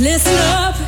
listen up.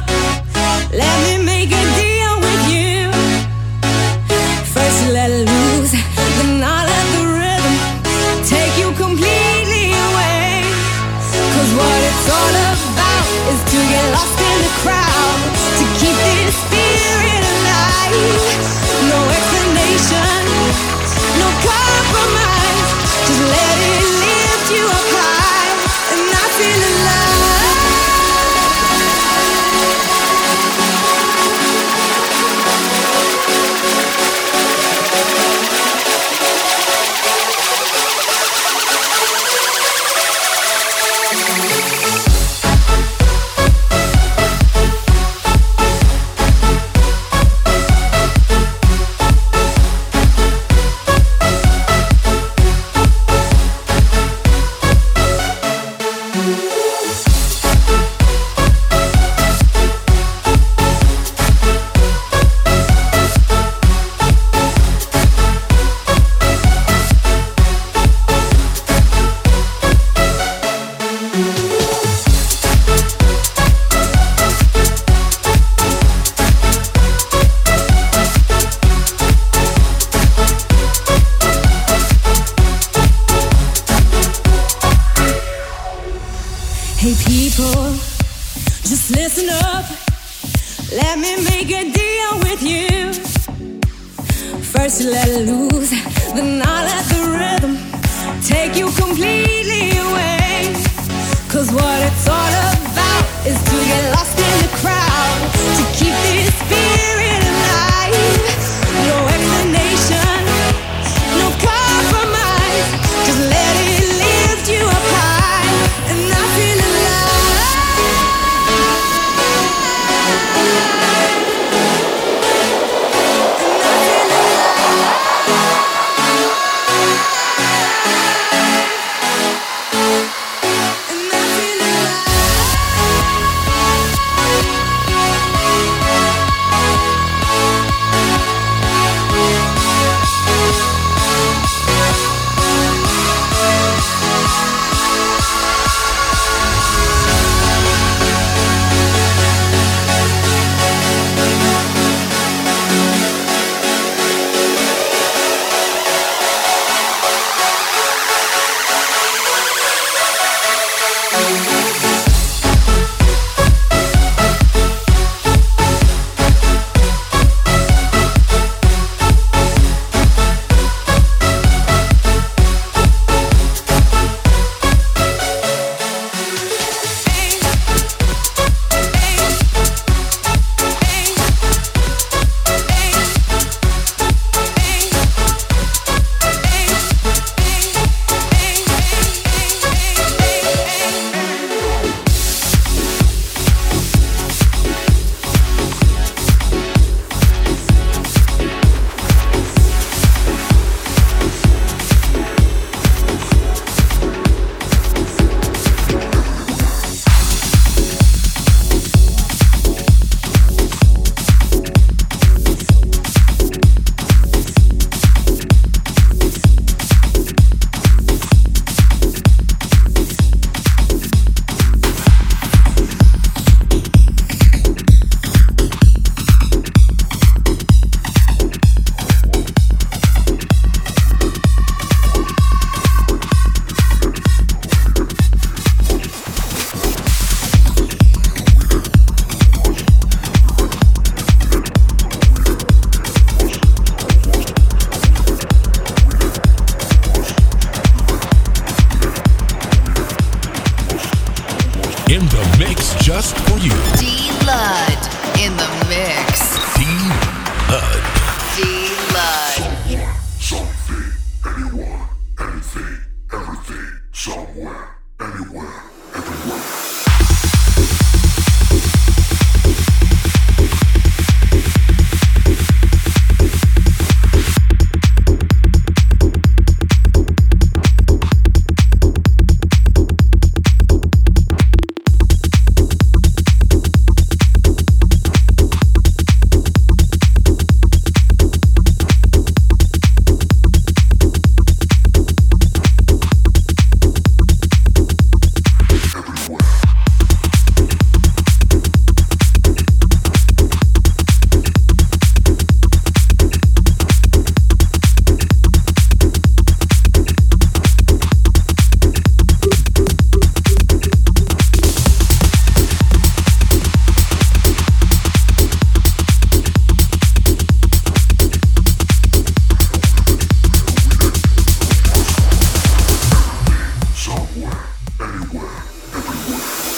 anywhere, everywhere.